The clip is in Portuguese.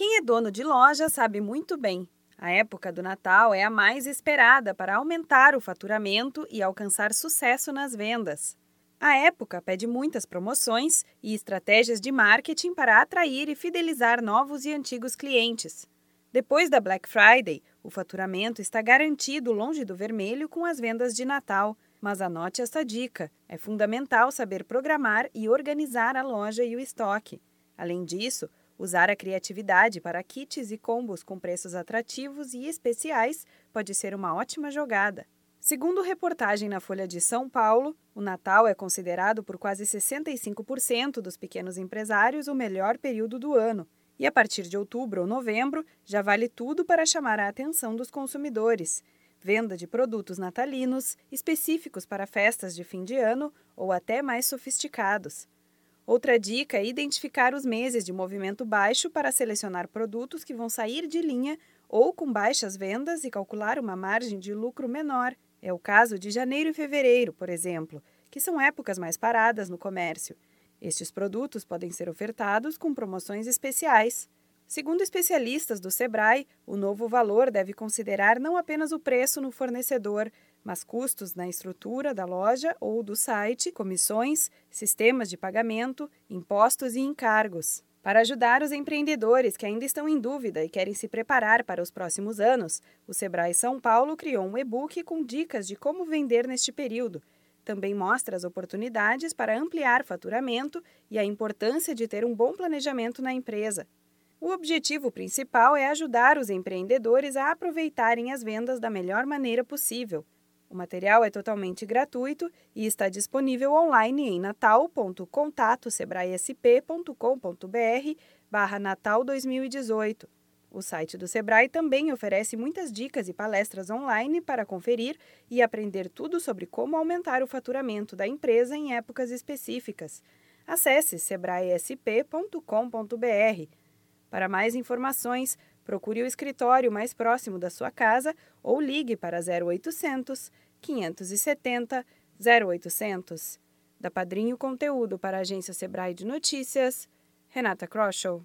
Quem é dono de loja sabe muito bem. A época do Natal é a mais esperada para aumentar o faturamento e alcançar sucesso nas vendas. A época pede muitas promoções e estratégias de marketing para atrair e fidelizar novos e antigos clientes. Depois da Black Friday, o faturamento está garantido longe do vermelho com as vendas de Natal. Mas anote esta dica: é fundamental saber programar e organizar a loja e o estoque. Além disso, usar a criatividade para kits e combos com preços atrativos e especiais pode ser uma ótima jogada. Segundo reportagem na Folha de São Paulo, o Natal é considerado por quase 65% dos pequenos empresários o melhor período do ano e a partir de outubro ou novembro, já vale tudo para chamar a atenção dos consumidores. Venda de produtos natalinos, específicos para festas de fim de ano ou até mais sofisticados. Outra dica é identificar os meses de movimento baixo para selecionar produtos que vão sair de linha ou com baixas vendas e calcular uma margem de lucro menor. É o caso de janeiro e fevereiro, por exemplo, que são épocas mais paradas no comércio. Estes produtos podem ser ofertados com promoções especiais. Segundo especialistas do Sebrae, o novo valor deve considerar não apenas o preço no fornecedor, mas custos na estrutura da loja ou do site, comissões, sistemas de pagamento, impostos e encargos. Para ajudar os empreendedores que ainda estão em dúvida e querem se preparar para os próximos anos, o Sebrae São Paulo criou um e-book com dicas de como vender neste período também mostra as oportunidades para ampliar faturamento e a importância de ter um bom planejamento na empresa. O objetivo principal é ajudar os empreendedores a aproveitarem as vendas da melhor maneira possível. O material é totalmente gratuito e está disponível online em natal.contatosebraesp.com.br barra Natal 2018. O site do Sebrae também oferece muitas dicas e palestras online para conferir e aprender tudo sobre como aumentar o faturamento da empresa em épocas específicas. Acesse sebraesp.com.br. Para mais informações, procure o escritório mais próximo da sua casa ou ligue para 0800 570 0800. Da Padrinho Conteúdo para a agência Sebrae de Notícias, Renata Kroschel.